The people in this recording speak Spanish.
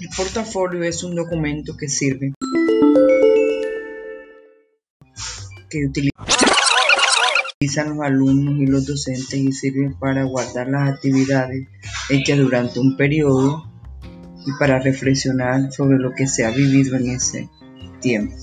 El portafolio es un documento que sirve que utilizan los alumnos y los docentes y sirve para guardar las actividades hechas durante un periodo y para reflexionar sobre lo que se ha vivido en ese tiempo.